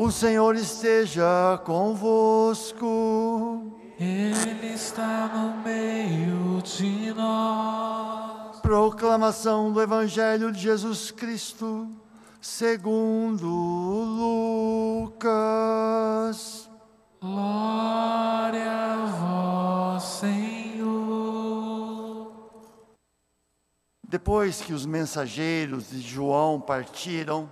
O Senhor esteja convosco. Ele está no meio de nós. Proclamação do Evangelho de Jesus Cristo, segundo Lucas. Glória a vós, Senhor. Depois que os mensageiros de João partiram,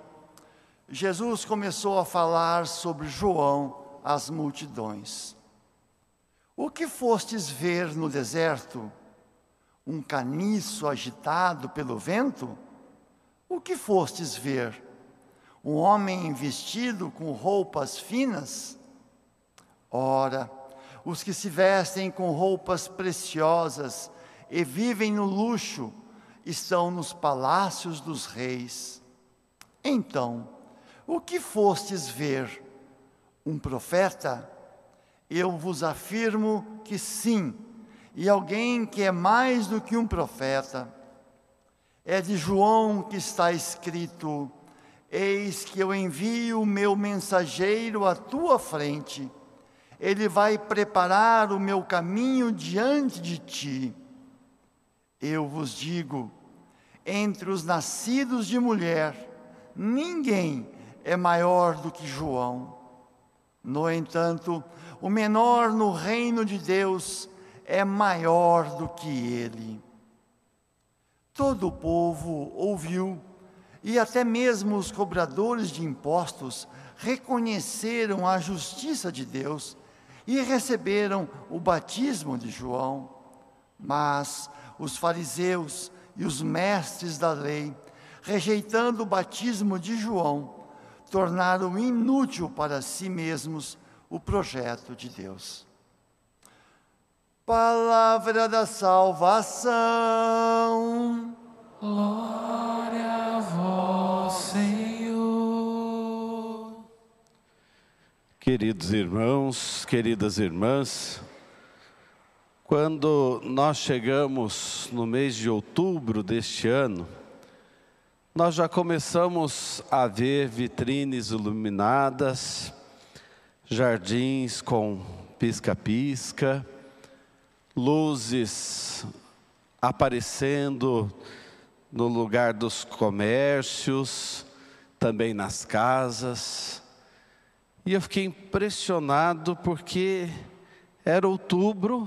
Jesus começou a falar sobre João às multidões. O que fostes ver no deserto? Um caniço agitado pelo vento? O que fostes ver? Um homem vestido com roupas finas? Ora, os que se vestem com roupas preciosas e vivem no luxo estão nos palácios dos reis. Então, o que fostes ver? Um profeta? Eu vos afirmo que sim, e alguém que é mais do que um profeta. É de João que está escrito: Eis que eu envio o meu mensageiro à tua frente, ele vai preparar o meu caminho diante de ti. Eu vos digo: entre os nascidos de mulher, ninguém é maior do que João. No entanto, o menor no reino de Deus é maior do que ele. Todo o povo ouviu, e até mesmo os cobradores de impostos reconheceram a justiça de Deus e receberam o batismo de João. Mas os fariseus e os mestres da lei, rejeitando o batismo de João, tornaram inútil para si mesmos o projeto de Deus. Palavra da salvação. Glória a vós, Senhor. Queridos irmãos, queridas irmãs, quando nós chegamos no mês de outubro deste ano, nós já começamos a ver vitrines iluminadas, jardins com pisca-pisca, luzes aparecendo no lugar dos comércios, também nas casas. E eu fiquei impressionado porque era outubro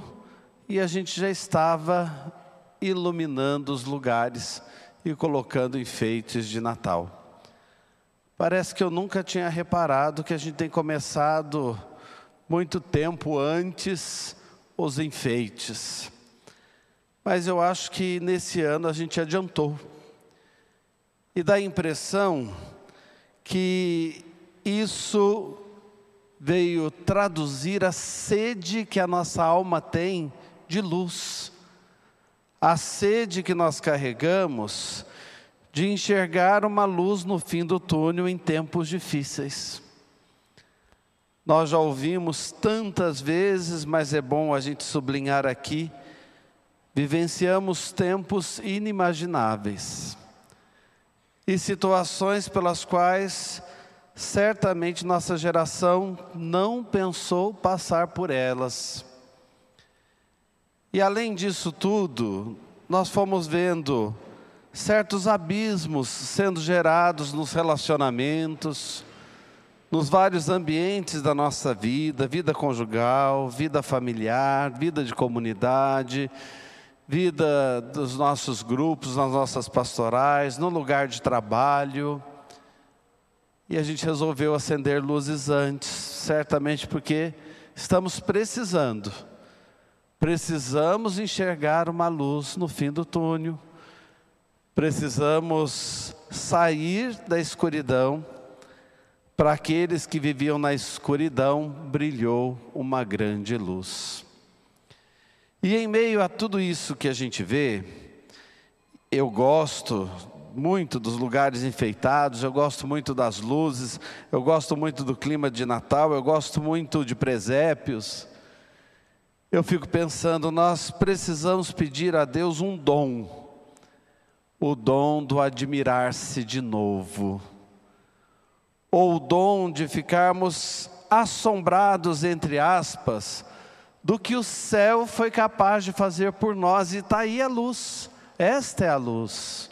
e a gente já estava iluminando os lugares e colocando enfeites de Natal. Parece que eu nunca tinha reparado que a gente tem começado muito tempo antes os enfeites. Mas eu acho que nesse ano a gente adiantou. E dá a impressão que isso veio traduzir a sede que a nossa alma tem de luz a sede que nós carregamos de enxergar uma luz no fim do túnel em tempos difíceis. Nós já ouvimos tantas vezes, mas é bom a gente sublinhar aqui, vivenciamos tempos inimagináveis e situações pelas quais certamente nossa geração não pensou passar por elas. E além disso tudo, nós fomos vendo certos abismos sendo gerados nos relacionamentos, nos vários ambientes da nossa vida, vida conjugal, vida familiar, vida de comunidade, vida dos nossos grupos, nas nossas pastorais, no lugar de trabalho. E a gente resolveu acender luzes antes, certamente porque estamos precisando Precisamos enxergar uma luz no fim do túnel. Precisamos sair da escuridão. Para aqueles que viviam na escuridão, brilhou uma grande luz. E em meio a tudo isso que a gente vê, eu gosto muito dos lugares enfeitados, eu gosto muito das luzes, eu gosto muito do clima de Natal, eu gosto muito de presépios. Eu fico pensando, nós precisamos pedir a Deus um dom, o dom do admirar-se de novo, ou o dom de ficarmos assombrados, entre aspas, do que o céu foi capaz de fazer por nós, e está aí a luz, esta é a luz.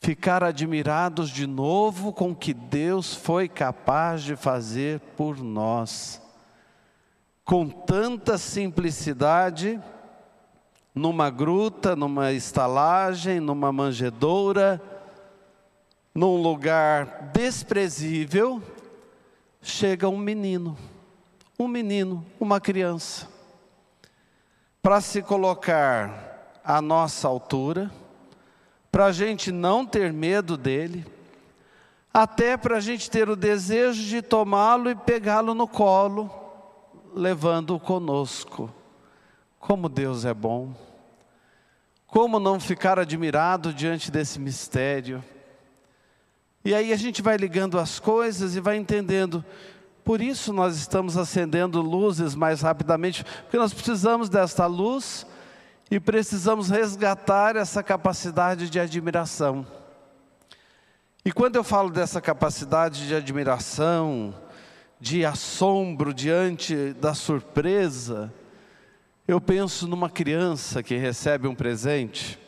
Ficar admirados de novo com o que Deus foi capaz de fazer por nós, com tanta simplicidade, numa gruta, numa estalagem, numa manjedoura, num lugar desprezível, chega um menino, um menino, uma criança, para se colocar à nossa altura, para a gente não ter medo dele, até para a gente ter o desejo de tomá-lo e pegá-lo no colo, levando-o conosco. Como Deus é bom. Como não ficar admirado diante desse mistério? E aí a gente vai ligando as coisas e vai entendendo. Por isso nós estamos acendendo luzes mais rapidamente, porque nós precisamos desta luz e precisamos resgatar essa capacidade de admiração. E quando eu falo dessa capacidade de admiração, de assombro diante da surpresa, eu penso numa criança que recebe um presente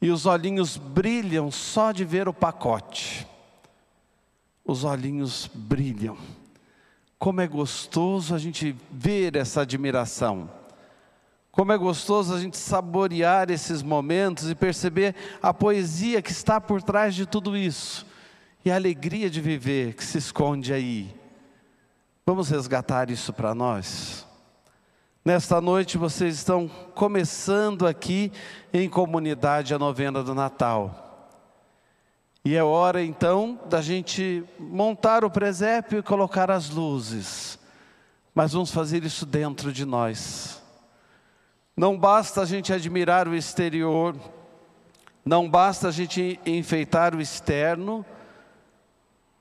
e os olhinhos brilham só de ver o pacote. Os olhinhos brilham. Como é gostoso a gente ver essa admiração. Como é gostoso a gente saborear esses momentos e perceber a poesia que está por trás de tudo isso e a alegria de viver que se esconde aí. Vamos resgatar isso para nós? Nesta noite vocês estão começando aqui em comunidade a novena do Natal. E é hora então da gente montar o presépio e colocar as luzes. Mas vamos fazer isso dentro de nós. Não basta a gente admirar o exterior, não basta a gente enfeitar o externo,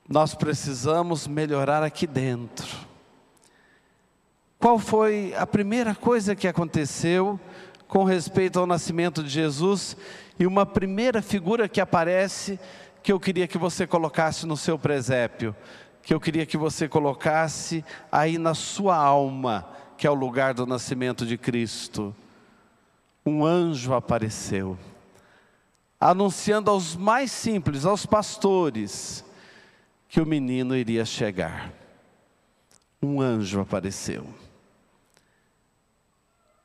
nós precisamos melhorar aqui dentro. Qual foi a primeira coisa que aconteceu com respeito ao nascimento de Jesus? E uma primeira figura que aparece que eu queria que você colocasse no seu presépio, que eu queria que você colocasse aí na sua alma, que é o lugar do nascimento de Cristo. Um anjo apareceu, anunciando aos mais simples, aos pastores, que o menino iria chegar. Um anjo apareceu.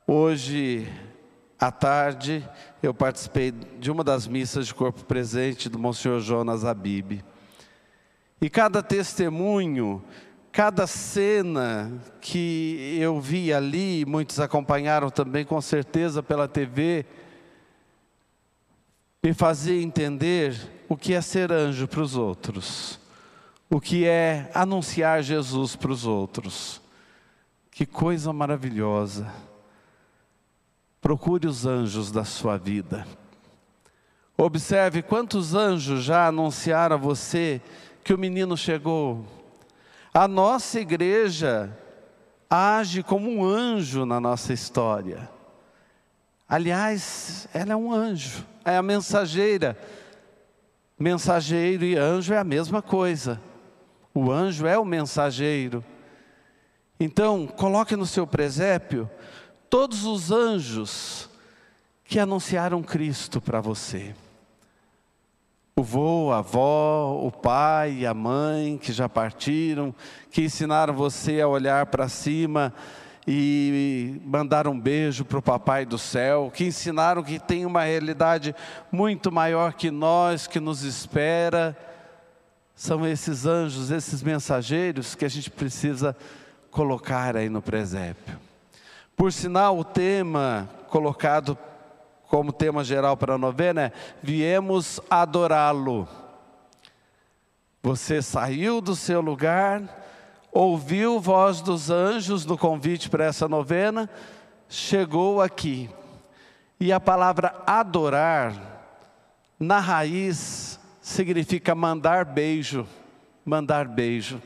Hoje à tarde eu participei de uma das missas de corpo presente do Monsenhor Jonas Abib. E cada testemunho, cada cena que eu vi ali, muitos acompanharam também com certeza pela TV, me fazia entender o que é ser anjo para os outros, o que é anunciar Jesus para os outros. Que coisa maravilhosa. Procure os anjos da sua vida. Observe quantos anjos já anunciaram a você que o menino chegou. A nossa igreja age como um anjo na nossa história. Aliás, ela é um anjo, é a mensageira. Mensageiro e anjo é a mesma coisa. O anjo é o mensageiro. Então, coloque no seu presépio todos os anjos que anunciaram Cristo para você. O vô, a avó, o pai, a mãe que já partiram, que ensinaram você a olhar para cima e mandar um beijo para o papai do céu, que ensinaram que tem uma realidade muito maior que nós, que nos espera. São esses anjos, esses mensageiros que a gente precisa colocar aí no presépio. Por sinal, o tema colocado como tema geral para a novena é Viemos adorá-lo. Você saiu do seu lugar, ouviu voz dos anjos no convite para essa novena, chegou aqui. E a palavra adorar, na raiz, significa mandar beijo. Mandar beijo.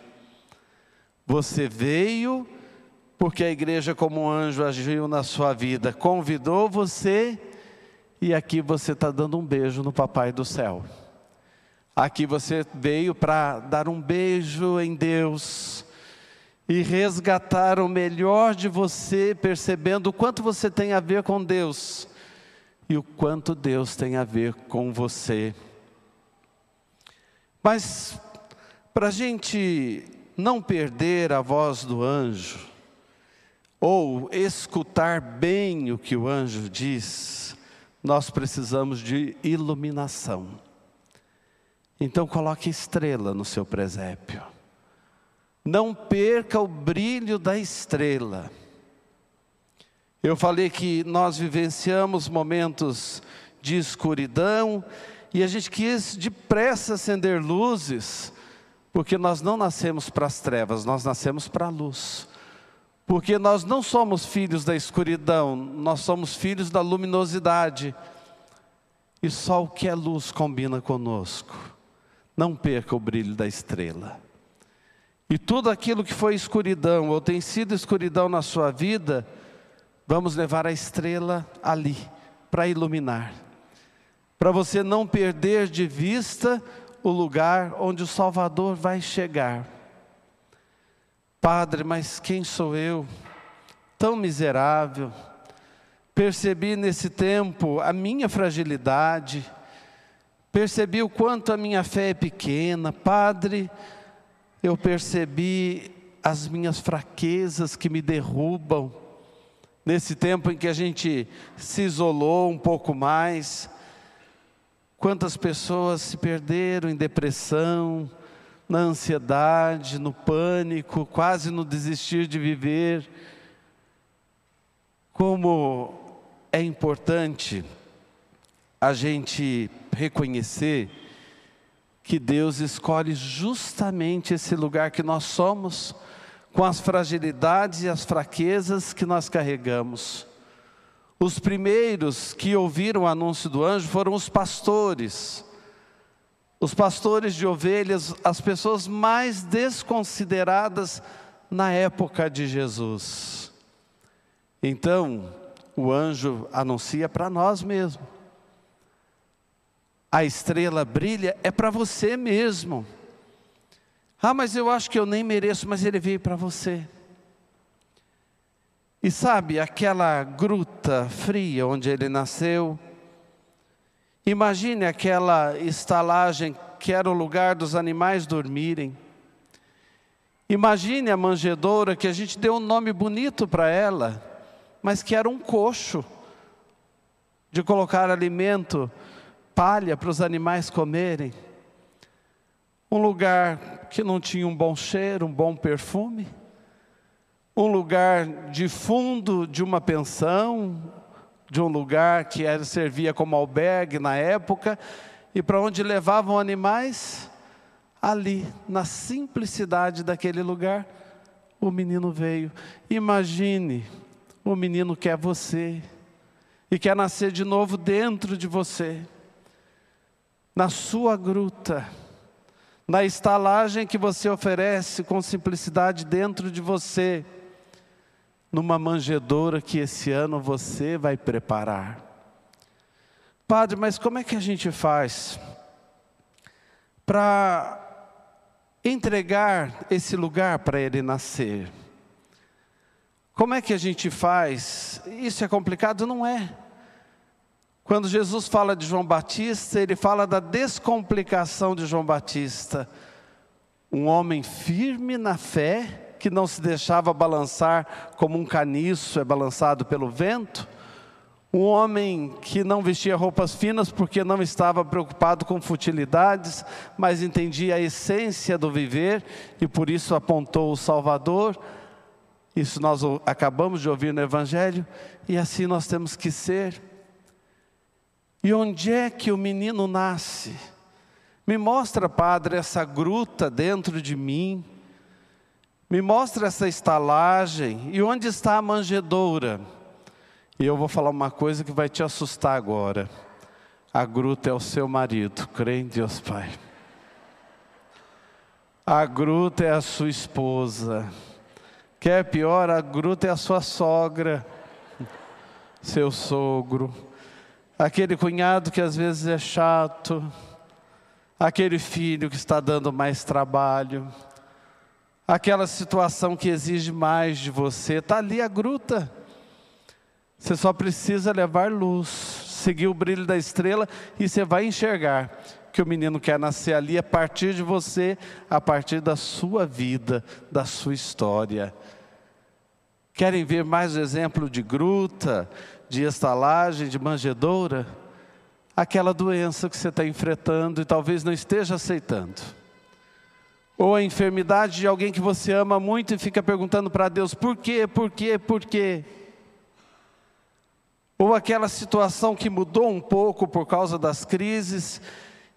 Você veio porque a igreja, como um anjo, agiu na sua vida, convidou você e aqui você está dando um beijo no Papai do céu. Aqui você veio para dar um beijo em Deus e resgatar o melhor de você, percebendo o quanto você tem a ver com Deus e o quanto Deus tem a ver com você. Mas, para a gente não perder a voz do anjo, ou escutar bem o que o anjo diz, nós precisamos de iluminação. Então, coloque estrela no seu presépio. Não perca o brilho da estrela. Eu falei que nós vivenciamos momentos de escuridão e a gente quis depressa acender luzes, porque nós não nascemos para as trevas, nós nascemos para a luz. Porque nós não somos filhos da escuridão, nós somos filhos da luminosidade. E só o que é luz combina conosco. Não perca o brilho da estrela. E tudo aquilo que foi escuridão ou tem sido escuridão na sua vida, vamos levar a estrela ali para iluminar. Para você não perder de vista o lugar onde o Salvador vai chegar. Padre, mas quem sou eu? Tão miserável. Percebi nesse tempo a minha fragilidade, percebi o quanto a minha fé é pequena. Padre, eu percebi as minhas fraquezas que me derrubam. Nesse tempo em que a gente se isolou um pouco mais, quantas pessoas se perderam em depressão, na ansiedade, no pânico, quase no desistir de viver. Como é importante a gente reconhecer que Deus escolhe justamente esse lugar que nós somos, com as fragilidades e as fraquezas que nós carregamos. Os primeiros que ouviram o anúncio do anjo foram os pastores os pastores de ovelhas, as pessoas mais desconsideradas na época de Jesus. Então, o anjo anuncia para nós mesmo. A estrela brilha é para você mesmo. Ah, mas eu acho que eu nem mereço, mas ele veio para você. E sabe, aquela gruta fria onde ele nasceu, Imagine aquela estalagem que era o lugar dos animais dormirem. Imagine a manjedoura que a gente deu um nome bonito para ela, mas que era um coxo de colocar alimento, palha para os animais comerem. Um lugar que não tinha um bom cheiro, um bom perfume. Um lugar de fundo de uma pensão, de um lugar que era, servia como albergue na época, e para onde levavam animais? Ali, na simplicidade daquele lugar, o menino veio. Imagine, o menino quer você, e quer nascer de novo dentro de você, na sua gruta, na estalagem que você oferece com simplicidade dentro de você numa manjedoura que esse ano você vai preparar. Padre, mas como é que a gente faz para entregar esse lugar para ele nascer? Como é que a gente faz? Isso é complicado? Não é. Quando Jesus fala de João Batista, ele fala da descomplicação de João Batista. Um homem firme na fé, que não se deixava balançar como um caniço é balançado pelo vento, um homem que não vestia roupas finas porque não estava preocupado com futilidades, mas entendia a essência do viver e por isso apontou o Salvador. Isso nós acabamos de ouvir no Evangelho e assim nós temos que ser. E onde é que o menino nasce? Me mostra, Padre, essa gruta dentro de mim me mostra essa estalagem e onde está a manjedoura? E eu vou falar uma coisa que vai te assustar agora. A gruta é o seu marido, crê em Deus Pai. A gruta é a sua esposa. Quer pior, a gruta é a sua sogra, seu sogro, aquele cunhado que às vezes é chato, aquele filho que está dando mais trabalho, aquela situação que exige mais de você, está ali a gruta. Você só precisa levar luz, seguir o brilho da estrela e você vai enxergar que o menino quer nascer ali a partir de você, a partir da sua vida, da sua história. Querem ver mais exemplo de gruta, de estalagem, de manjedoura? Aquela doença que você está enfrentando e talvez não esteja aceitando. Ou a enfermidade de alguém que você ama muito e fica perguntando para Deus: por quê, por quê, por quê? Ou aquela situação que mudou um pouco por causa das crises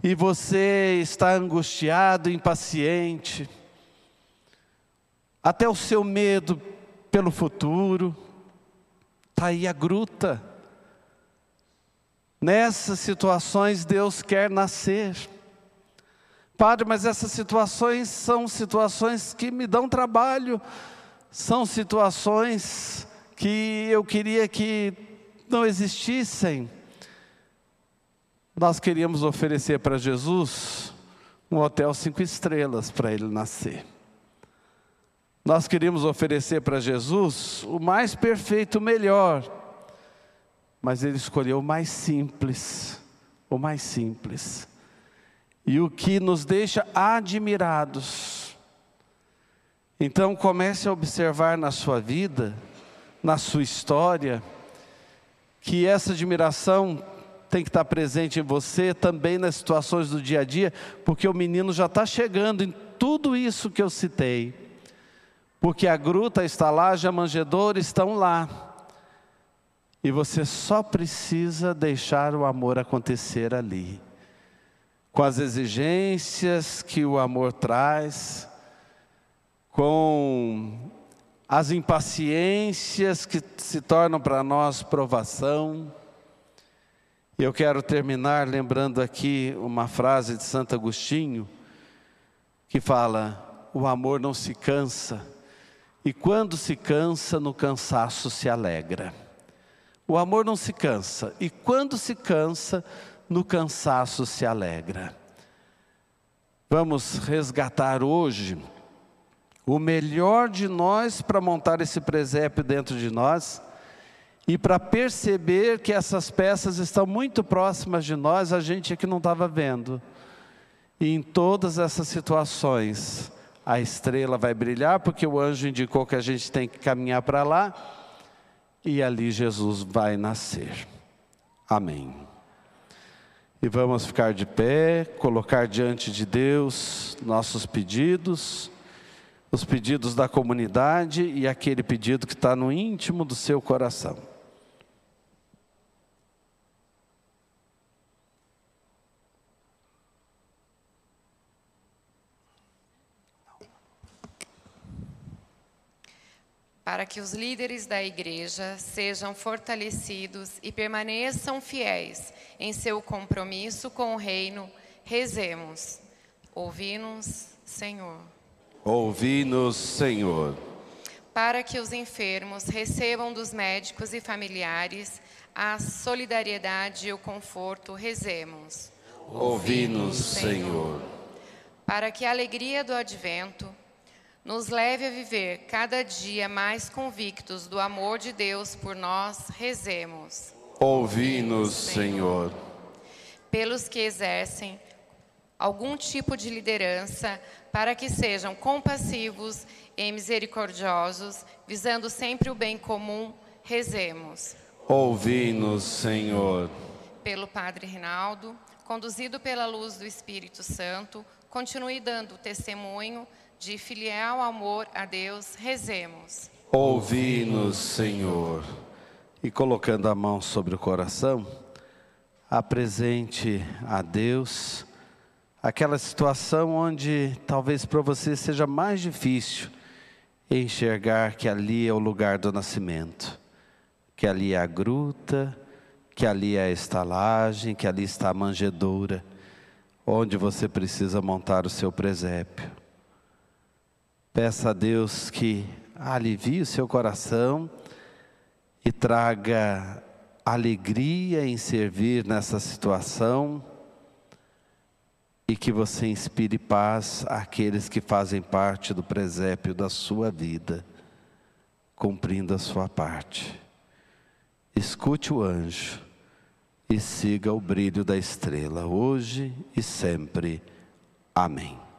e você está angustiado, impaciente, até o seu medo pelo futuro, está aí a gruta. Nessas situações Deus quer nascer. Padre, mas essas situações são situações que me dão trabalho, são situações que eu queria que não existissem nós queríamos oferecer para Jesus um hotel cinco estrelas para ele nascer. Nós queríamos oferecer para Jesus o mais perfeito, o melhor, mas ele escolheu o mais simples, o mais simples. E o que nos deixa admirados. Então comece a observar na sua vida, na sua história, que essa admiração tem que estar presente em você também nas situações do dia a dia, porque o menino já está chegando em tudo isso que eu citei. Porque a gruta, a estalagem, a manjedoura estão lá. E você só precisa deixar o amor acontecer ali. Com as exigências que o amor traz, com as impaciências que se tornam para nós provação, eu quero terminar lembrando aqui uma frase de Santo Agostinho, que fala: o amor não se cansa, e quando se cansa, no cansaço se alegra. O amor não se cansa, e quando se cansa, no cansaço se alegra. Vamos resgatar hoje o melhor de nós para montar esse presépio dentro de nós e para perceber que essas peças estão muito próximas de nós, a gente aqui não estava vendo. E em todas essas situações, a estrela vai brilhar, porque o anjo indicou que a gente tem que caminhar para lá, e ali Jesus vai nascer. Amém. E vamos ficar de pé, colocar diante de Deus nossos pedidos, os pedidos da comunidade e aquele pedido que está no íntimo do seu coração. Para que os líderes da igreja sejam fortalecidos e permaneçam fiéis em seu compromisso com o reino, rezemos. Ouvi-nos, Senhor. Ouvi-nos, Senhor. Para que os enfermos recebam dos médicos e familiares a solidariedade e o conforto, rezemos. Ouvi-nos, Senhor. Para que a alegria do advento nos leve a viver cada dia mais convictos do amor de Deus por nós, rezemos. Ouvi-nos, Senhor. Pelos que exercem algum tipo de liderança, para que sejam compassivos e misericordiosos, visando sempre o bem comum, rezemos. Ouvi-nos, Senhor. Pelo Padre Rinaldo, conduzido pela luz do Espírito Santo, continue dando testemunho de filial amor a Deus, rezemos. Ouvi-nos, Senhor. E colocando a mão sobre o coração, apresente a Deus aquela situação onde talvez para você seja mais difícil enxergar que ali é o lugar do nascimento, que ali é a gruta, que ali é a estalagem, que ali está a manjedoura, onde você precisa montar o seu presépio. Peça a Deus que alivie o seu coração e traga alegria em servir nessa situação e que você inspire paz àqueles que fazem parte do presépio da sua vida, cumprindo a sua parte. Escute o anjo e siga o brilho da estrela, hoje e sempre. Amém.